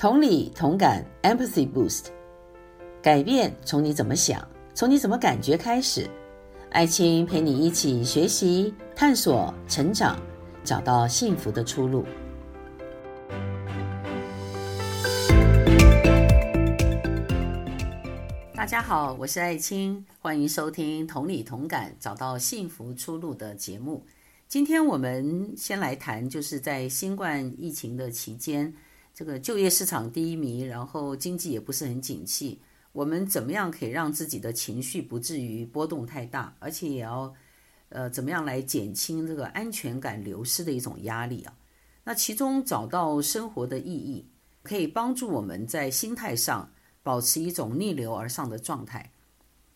同理同感，Empathy Boost，改变从你怎么想，从你怎么感觉开始。爱青陪你一起学习、探索、成长，找到幸福的出路。大家好，我是爱青，欢迎收听《同理同感，找到幸福出路》的节目。今天我们先来谈，就是在新冠疫情的期间。这个就业市场低迷，然后经济也不是很景气，我们怎么样可以让自己的情绪不至于波动太大，而且也要，呃，怎么样来减轻这个安全感流失的一种压力啊？那其中找到生活的意义，可以帮助我们在心态上保持一种逆流而上的状态，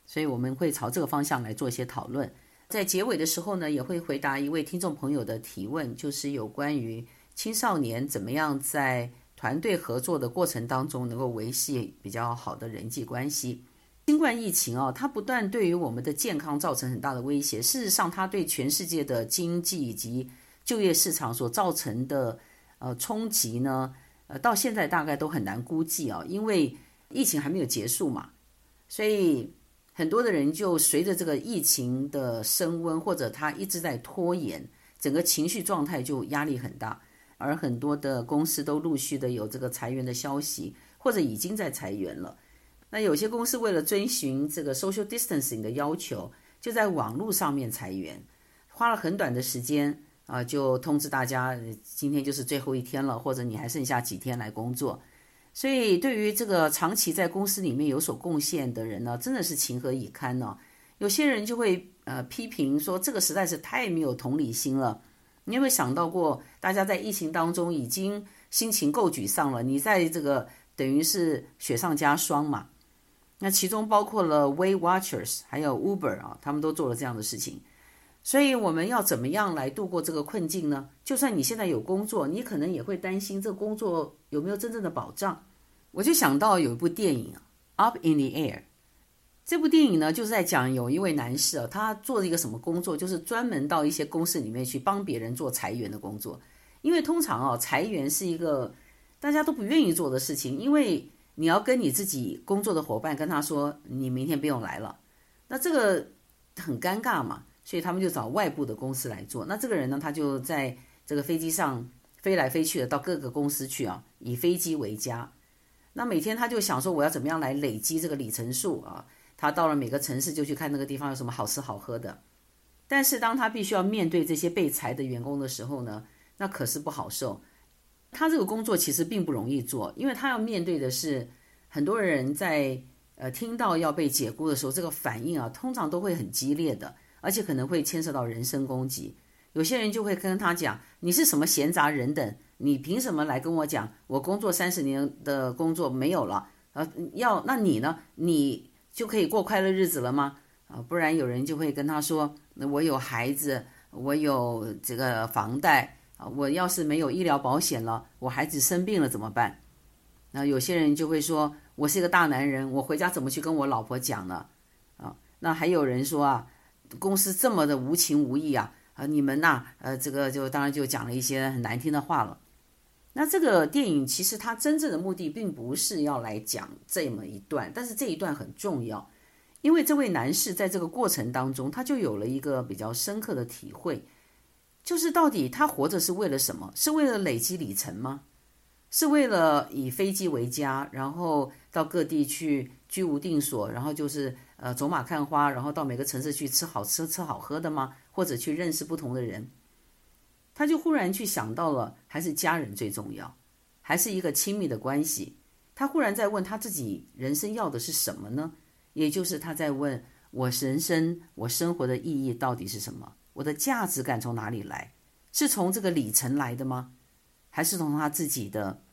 所以我们会朝这个方向来做一些讨论。在结尾的时候呢，也会回答一位听众朋友的提问，就是有关于青少年怎么样在团队合作的过程当中，能够维系比较好的人际关系。新冠疫情啊，它不但对于我们的健康造成很大的威胁，事实上，它对全世界的经济以及就业市场所造成的呃冲击呢，呃，到现在大概都很难估计啊，因为疫情还没有结束嘛，所以很多的人就随着这个疫情的升温，或者他一直在拖延，整个情绪状态就压力很大。而很多的公司都陆续的有这个裁员的消息，或者已经在裁员了。那有些公司为了遵循这个 social distancing 的要求，就在网络上面裁员，花了很短的时间啊，就通知大家今天就是最后一天了，或者你还剩下几天来工作。所以对于这个长期在公司里面有所贡献的人呢，真的是情何以堪呢？有些人就会呃批评说，这个实在是太没有同理心了。你有没有想到过，大家在疫情当中已经心情够沮丧了，你在这个等于是雪上加霜嘛？那其中包括了 Weight Watchers，还有 Uber 啊，他们都做了这样的事情。所以我们要怎么样来度过这个困境呢？就算你现在有工作，你可能也会担心这工作有没有真正的保障。我就想到有一部电影《Up in the Air》。这部电影呢，就是在讲有一位男士啊，他做了一个什么工作，就是专门到一些公司里面去帮别人做裁员的工作。因为通常啊，裁员是一个大家都不愿意做的事情，因为你要跟你自己工作的伙伴跟他说，你明天不用来了，那这个很尴尬嘛，所以他们就找外部的公司来做。那这个人呢，他就在这个飞机上飞来飞去的到各个公司去啊，以飞机为家。那每天他就想说，我要怎么样来累积这个里程数啊？他到了每个城市就去看那个地方有什么好吃好喝的，但是当他必须要面对这些被裁的员工的时候呢，那可是不好受。他这个工作其实并不容易做，因为他要面对的是很多人在呃听到要被解雇的时候，这个反应啊通常都会很激烈的，而且可能会牵涉到人身攻击。有些人就会跟他讲：“你是什么闲杂人等？你凭什么来跟我讲？我工作三十年的工作没有了，呃，要那你呢？你？”就可以过快乐日子了吗？啊，不然有人就会跟他说：“那我有孩子，我有这个房贷啊，我要是没有医疗保险了，我孩子生病了怎么办？”那有些人就会说：“我是一个大男人，我回家怎么去跟我老婆讲呢？”啊，那还有人说啊，公司这么的无情无义啊，啊，你们呐，呃，这个就当然就讲了一些很难听的话了。那这个电影其实它真正的目的并不是要来讲这么一段，但是这一段很重要，因为这位男士在这个过程当中，他就有了一个比较深刻的体会，就是到底他活着是为了什么？是为了累积里程吗？是为了以飞机为家，然后到各地去居无定所，然后就是呃走马看花，然后到每个城市去吃好吃吃好喝的吗？或者去认识不同的人？他就忽然去想到了，还是家人最重要，还是一个亲密的关系。他忽然在问他自己人生要的是什么呢？也就是他在问我人生、我生活的意义到底是什么？我的价值感从哪里来？是从这个里程来的吗？还是从他自己的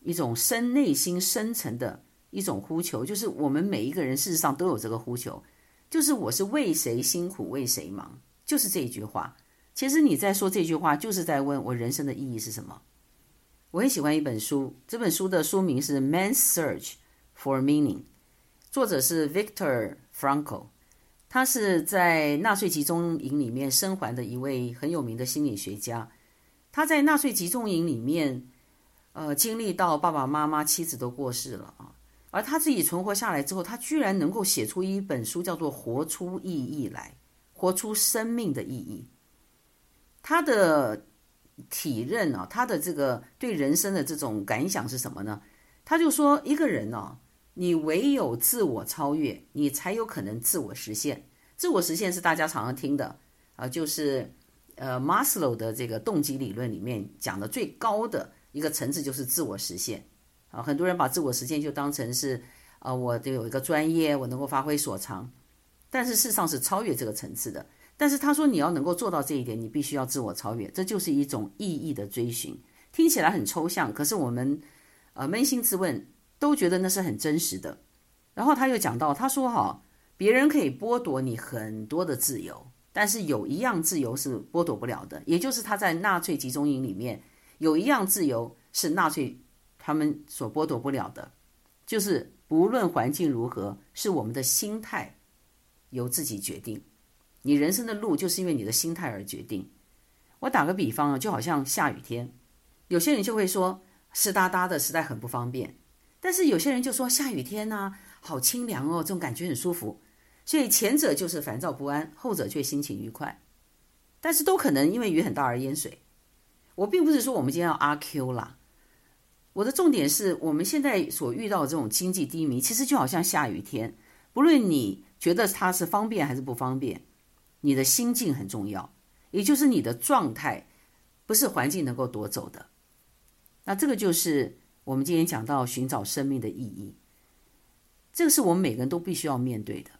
一种深内心深层的一种呼求？就是我们每一个人事实上都有这个呼求，就是我是为谁辛苦为谁忙，就是这一句话。其实你在说这句话，就是在问我人生的意义是什么。我很喜欢一本书，这本书的书名是《Man's Search for Meaning》，作者是 Victor Frankl，他是在纳粹集中营里面生还的一位很有名的心理学家。他在纳粹集中营里面呃，经历到爸爸妈妈、妻子都过世了啊，而他自己存活下来之后，他居然能够写出一本书，叫做《活出意义来》，活出生命的意义。他的体认啊，他的这个对人生的这种感想是什么呢？他就说，一个人哦，你唯有自我超越，你才有可能自我实现。自我实现是大家常常听的啊，就是呃，马斯洛的这个动机理论里面讲的最高的一个层次就是自我实现啊。很多人把自我实现就当成是啊，我得有一个专业，我能够发挥所长，但是事实上是超越这个层次的。但是他说，你要能够做到这一点，你必须要自我超越，这就是一种意义的追寻。听起来很抽象，可是我们呃扪心自问，都觉得那是很真实的。然后他又讲到，他说哈，别人可以剥夺你很多的自由，但是有一样自由是剥夺不了的，也就是他在纳粹集中营里面有一样自由是纳粹他们所剥夺不了的，就是不论环境如何，是我们的心态由自己决定。你人生的路就是因为你的心态而决定。我打个比方啊，就好像下雨天，有些人就会说湿哒哒的实在很不方便，但是有些人就说下雨天呢，好清凉哦，这种感觉很舒服。所以前者就是烦躁不安，后者却心情愉快。但是都可能因为雨很大而淹水。我并不是说我们今天要阿 Q 啦，我的重点是我们现在所遇到的这种经济低迷，其实就好像下雨天，不论你觉得它是方便还是不方便。你的心境很重要，也就是你的状态，不是环境能够夺走的。那这个就是我们今天讲到寻找生命的意义，这个是我们每个人都必须要面对的。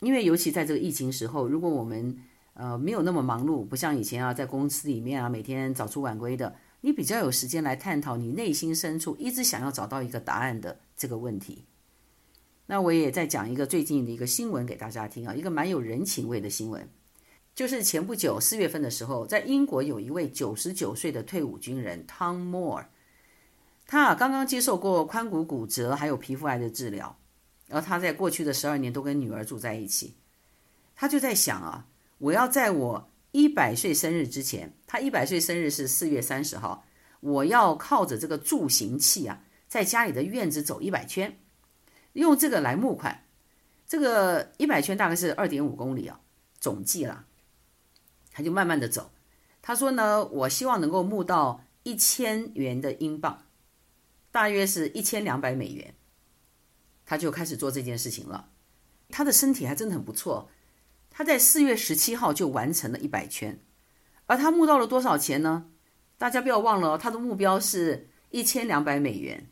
因为尤其在这个疫情时候，如果我们呃没有那么忙碌，不像以前啊，在公司里面啊，每天早出晚归的，你比较有时间来探讨你内心深处一直想要找到一个答案的这个问题。那我也再讲一个最近的一个新闻给大家听啊，一个蛮有人情味的新闻，就是前不久四月份的时候，在英国有一位九十九岁的退伍军人 Tom Moore，他啊刚刚接受过髋骨骨折还有皮肤癌的治疗，而他在过去的十二年都跟女儿住在一起，他就在想啊，我要在我一百岁生日之前，他一百岁生日是四月三十号，我要靠着这个助行器啊，在家里的院子走一百圈。用这个来募款，这个一百圈大概是二点五公里啊，总计啦，他就慢慢的走。他说呢，我希望能够募到一千元的英镑，大约是一千两百美元。他就开始做这件事情了。他的身体还真的很不错，他在四月十七号就完成了一百圈。而他募到了多少钱呢？大家不要忘了，他的目标是一千两百美元。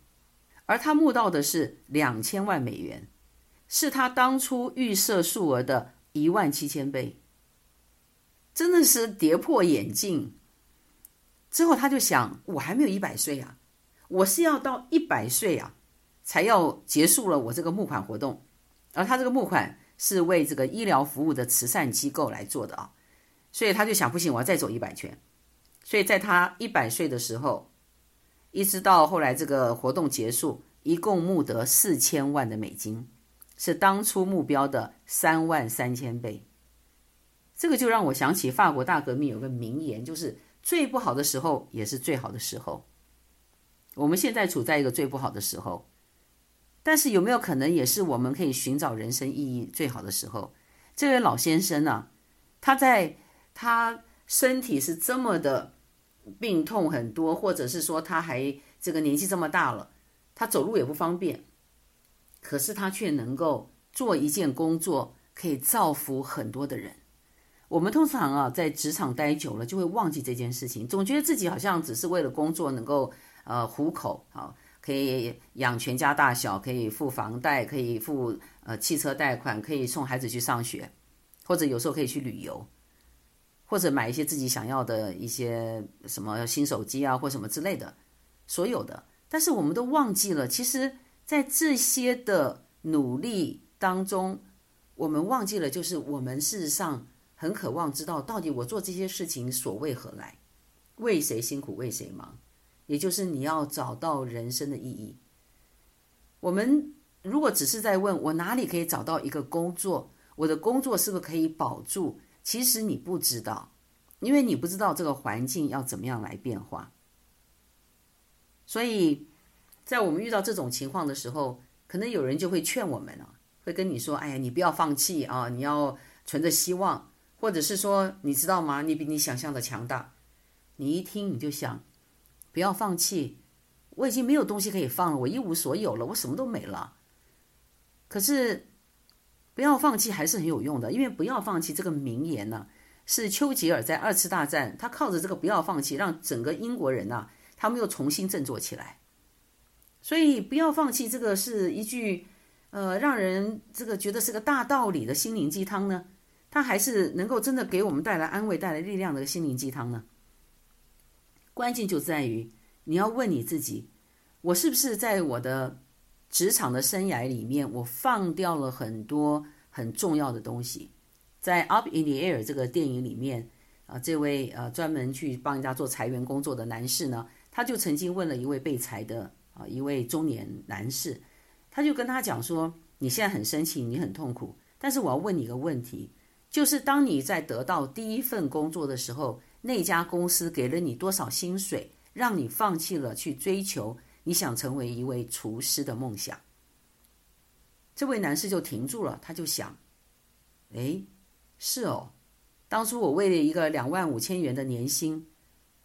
而他募到的是两千万美元，是他当初预设数额的一万七千倍，真的是跌破眼镜。之后他就想，我还没有一百岁啊，我是要到一百岁啊，才要结束了我这个募款活动。而他这个募款是为这个医疗服务的慈善机构来做的啊，所以他就想，不行，我要再走一百圈。所以在他一百岁的时候。一直到后来这个活动结束，一共募得四千万的美金，是当初目标的三万三千倍。这个就让我想起法国大革命有个名言，就是最不好的时候也是最好的时候。我们现在处在一个最不好的时候，但是有没有可能也是我们可以寻找人生意义最好的时候？这位老先生呢、他在他身体是这么的。病痛很多，或者是说他还这个年纪这么大了，他走路也不方便，可是他却能够做一件工作，可以造福很多的人。我们通常啊，在职场待久了，就会忘记这件事情，总觉得自己好像只是为了工作能够呃糊口啊，可以养全家大小，可以付房贷，可以付呃汽车贷款，可以送孩子去上学，或者有时候可以去旅游。或者买一些自己想要的一些什么新手机啊，或什么之类的，所有的。但是我们都忘记了，其实，在这些的努力当中，我们忘记了，就是我们事实上很渴望知道，到底我做这些事情所为何来，为谁辛苦为谁忙，也就是你要找到人生的意义。我们如果只是在问我哪里可以找到一个工作，我的工作是不是可以保住？其实你不知道，因为你不知道这个环境要怎么样来变化。所以在我们遇到这种情况的时候，可能有人就会劝我们啊，会跟你说：“哎呀，你不要放弃啊，你要存着希望。”或者是说，你知道吗？你比你想象的强大。你一听你就想，不要放弃。我已经没有东西可以放了，我一无所有了，我什么都没了。可是，不要放弃还是很有用的，因为“不要放弃”这个名言呢，是丘吉尔在二次大战，他靠着这个“不要放弃”，让整个英国人呐，他们又重新振作起来。所以，“不要放弃”这个是一句，呃，让人这个觉得是个大道理的心灵鸡汤呢，它还是能够真的给我们带来安慰、带来力量的心灵鸡汤呢？关键就在于。你要问你自己，我是不是在我的职场的生涯里面，我放掉了很多很重要的东西？在《Up in the Air》这个电影里面，啊，这位呃专门去帮人家做裁员工作的男士呢，他就曾经问了一位被裁的啊一位中年男士，他就跟他讲说：“你现在很生气，你很痛苦，但是我要问你一个问题，就是当你在得到第一份工作的时候，那家公司给了你多少薪水？”让你放弃了去追求你想成为一位厨师的梦想。这位男士就停住了，他就想：哎，是哦，当初我为了一个两万五千元的年薪，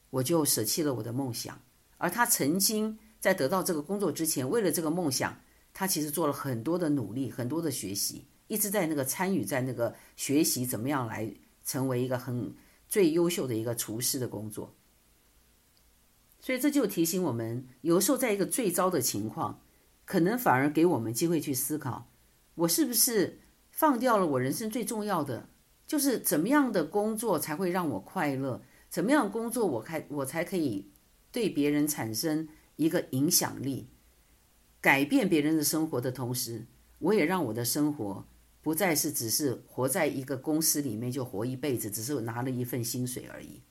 我就舍弃了我的梦想。而他曾经在得到这个工作之前，为了这个梦想，他其实做了很多的努力，很多的学习，一直在那个参与在那个学习怎么样来成为一个很最优秀的一个厨师的工作。所以这就提醒我们，有时候在一个最糟的情况，可能反而给我们机会去思考：我是不是放掉了我人生最重要的，就是怎么样的工作才会让我快乐？怎么样工作我开我才可以对别人产生一个影响力，改变别人的生活的同时，我也让我的生活不再是只是活在一个公司里面就活一辈子，只是拿了一份薪水而已。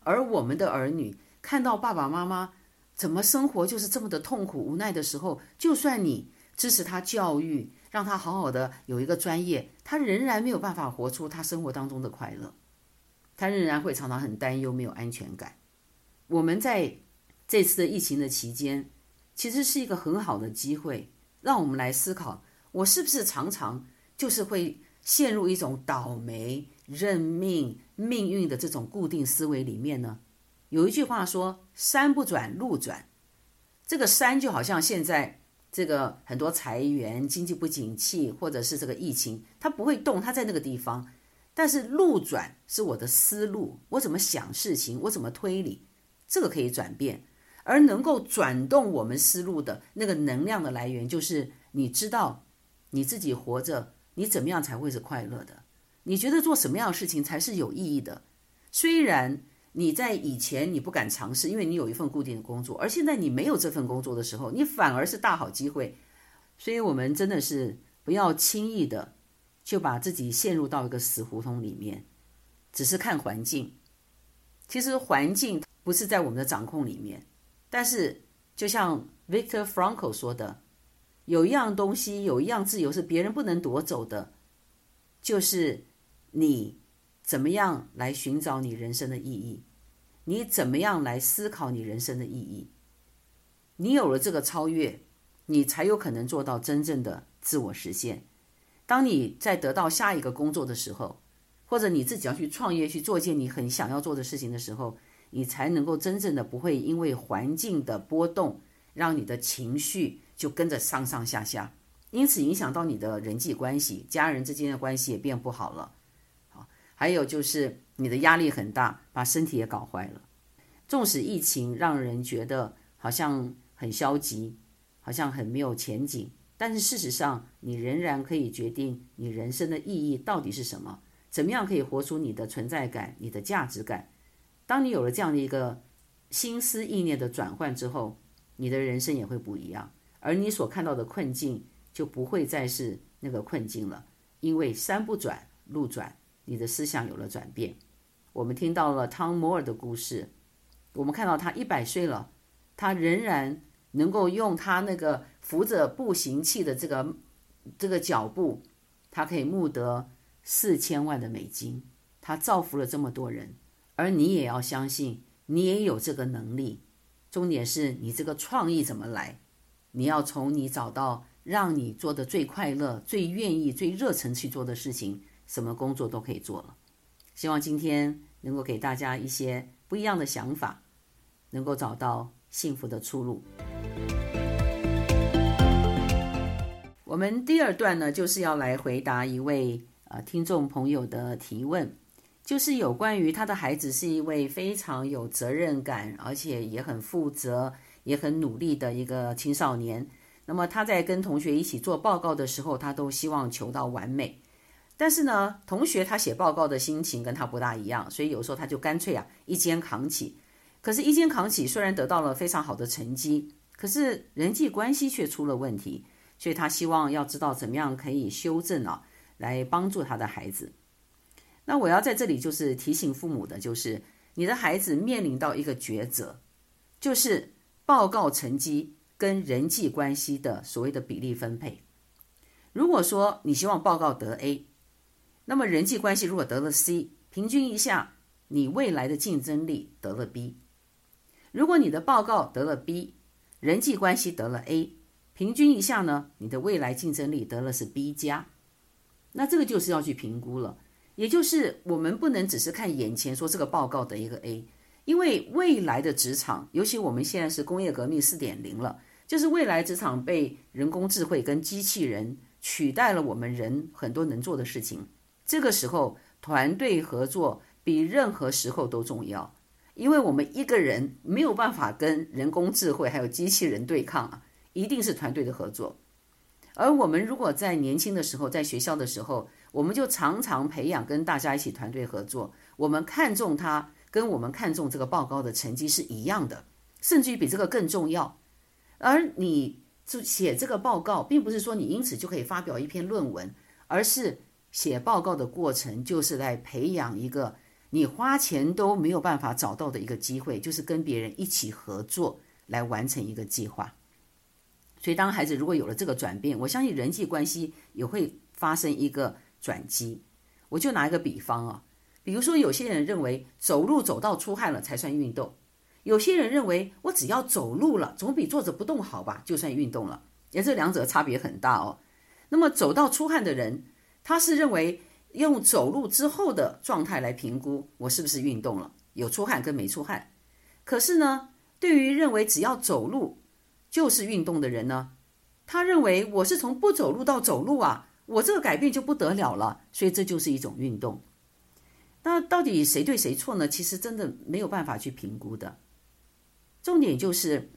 而我们的儿女。看到爸爸妈妈怎么生活就是这么的痛苦无奈的时候，就算你支持他教育，让他好好的有一个专业，他仍然没有办法活出他生活当中的快乐，他仍然会常常很担忧，没有安全感。我们在这次的疫情的期间，其实是一个很好的机会，让我们来思考：我是不是常常就是会陷入一种倒霉、认命、命运的这种固定思维里面呢？有一句话说：“山不转路转。”这个山就好像现在这个很多裁员、经济不景气，或者是这个疫情，它不会动，它在那个地方。但是路转是我的思路，我怎么想事情，我怎么推理，这个可以转变。而能够转动我们思路的那个能量的来源，就是你知道你自己活着，你怎么样才会是快乐的？你觉得做什么样的事情才是有意义的？虽然。你在以前你不敢尝试，因为你有一份固定的工作，而现在你没有这份工作的时候，你反而是大好机会。所以，我们真的是不要轻易的就把自己陷入到一个死胡同里面，只是看环境。其实环境不是在我们的掌控里面，但是就像 Victor Frankl 说的，有一样东西，有一样自由是别人不能夺走的，就是你怎么样来寻找你人生的意义。你怎么样来思考你人生的意义？你有了这个超越，你才有可能做到真正的自我实现。当你在得到下一个工作的时候，或者你自己要去创业去做一件你很想要做的事情的时候，你才能够真正的不会因为环境的波动，让你的情绪就跟着上上下下，因此影响到你的人际关系，家人之间的关系也变不好了。还有就是。你的压力很大，把身体也搞坏了。纵使疫情让人觉得好像很消极，好像很没有前景，但是事实上，你仍然可以决定你人生的意义到底是什么，怎么样可以活出你的存在感、你的价值感。当你有了这样的一个心思意念的转换之后，你的人生也会不一样，而你所看到的困境就不会再是那个困境了，因为山不转路转，你的思想有了转变。我们听到了汤摩尔的故事，我们看到他一百岁了，他仍然能够用他那个扶着步行器的这个这个脚步，他可以募得四千万的美金，他造福了这么多人。而你也要相信，你也有这个能力，重点是你这个创意怎么来？你要从你找到让你做的最快乐、最愿意、最热忱去做的事情，什么工作都可以做了。希望今天能够给大家一些不一样的想法，能够找到幸福的出路。我们第二段呢，就是要来回答一位呃听众朋友的提问，就是有关于他的孩子是一位非常有责任感，而且也很负责、也很努力的一个青少年。那么他在跟同学一起做报告的时候，他都希望求到完美。但是呢，同学他写报告的心情跟他不大一样，所以有时候他就干脆啊一肩扛起。可是，一肩扛起虽然得到了非常好的成绩，可是人际关系却出了问题。所以他希望要知道怎么样可以修正啊，来帮助他的孩子。那我要在这里就是提醒父母的，就是你的孩子面临到一个抉择，就是报告成绩跟人际关系的所谓的比例分配。如果说你希望报告得 A，那么人际关系如果得了 C，平均一下，你未来的竞争力得了 B。如果你的报告得了 B，人际关系得了 A。平均一下呢，你的未来竞争力得了是 B 加，那这个就是要去评估了。也就是我们不能只是看眼前说这个报告得一个 A，因为未来的职场，尤其我们现在是工业革命四点零了，就是未来职场被人工智慧跟机器人取代了我们人很多能做的事情。这个时候，团队合作比任何时候都重要，因为我们一个人没有办法跟人工智慧还有机器人对抗啊。一定是团队的合作，而我们如果在年轻的时候，在学校的时候，我们就常常培养跟大家一起团队合作。我们看重他，跟我们看重这个报告的成绩是一样的，甚至于比这个更重要。而你就写这个报告，并不是说你因此就可以发表一篇论文，而是写报告的过程就是来培养一个你花钱都没有办法找到的一个机会，就是跟别人一起合作来完成一个计划。所以，当孩子如果有了这个转变，我相信人际关系也会发生一个转机。我就拿一个比方啊，比如说，有些人认为走路走到出汗了才算运动，有些人认为我只要走路了，总比坐着不动好吧，就算运动了。也这两者差别很大哦。那么走到出汗的人，他是认为用走路之后的状态来评估我是不是运动了，有出汗跟没出汗。可是呢，对于认为只要走路，就是运动的人呢，他认为我是从不走路到走路啊，我这个改变就不得了了，所以这就是一种运动。那到底谁对谁错呢？其实真的没有办法去评估的。重点就是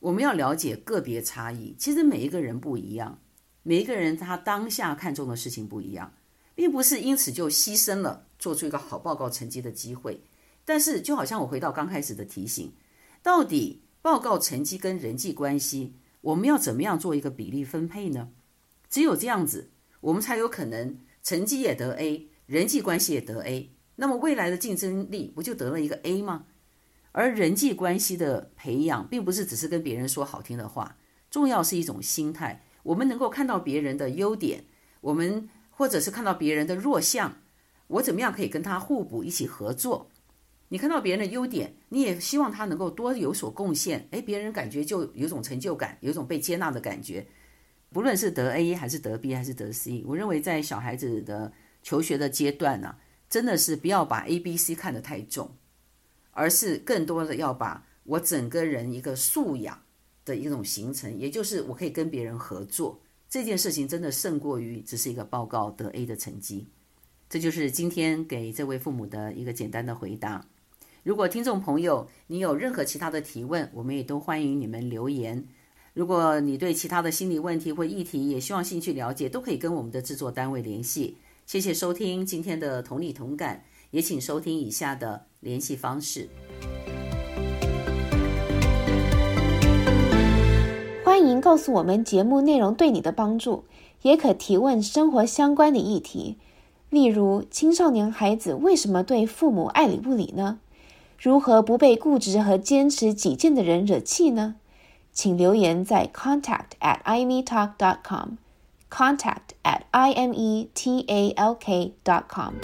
我们要了解个别差异。其实每一个人不一样，每一个人他当下看重的事情不一样，并不是因此就牺牲了做出一个好报告成绩的机会。但是就好像我回到刚开始的提醒，到底。报告成绩跟人际关系，我们要怎么样做一个比例分配呢？只有这样子，我们才有可能成绩也得 A，人际关系也得 A。那么未来的竞争力不就得了一个 A 吗？而人际关系的培养，并不是只是跟别人说好听的话，重要是一种心态。我们能够看到别人的优点，我们或者是看到别人的弱项，我怎么样可以跟他互补，一起合作？你看到别人的优点，你也希望他能够多有所贡献，诶，别人感觉就有种成就感，有种被接纳的感觉。不论是得 A 还是得 B 还是得 C，我认为在小孩子的求学的阶段呢，真的是不要把 A、B、C 看得太重，而是更多的要把我整个人一个素养的一种形成，也就是我可以跟别人合作这件事情，真的胜过于只是一个报告得 A 的成绩。这就是今天给这位父母的一个简单的回答。如果听众朋友你有任何其他的提问，我们也都欢迎你们留言。如果你对其他的心理问题或议题也希望兴趣了解，都可以跟我们的制作单位联系。谢谢收听今天的同理同感，也请收听以下的联系方式。欢迎告诉我们节目内容对你的帮助，也可提问生活相关的议题，例如青少年孩子为什么对父母爱理不理呢？如何不被固执和坚持己见的人惹气呢？请留言在 contact at imetalk dot com，contact at i m e t a l k dot com。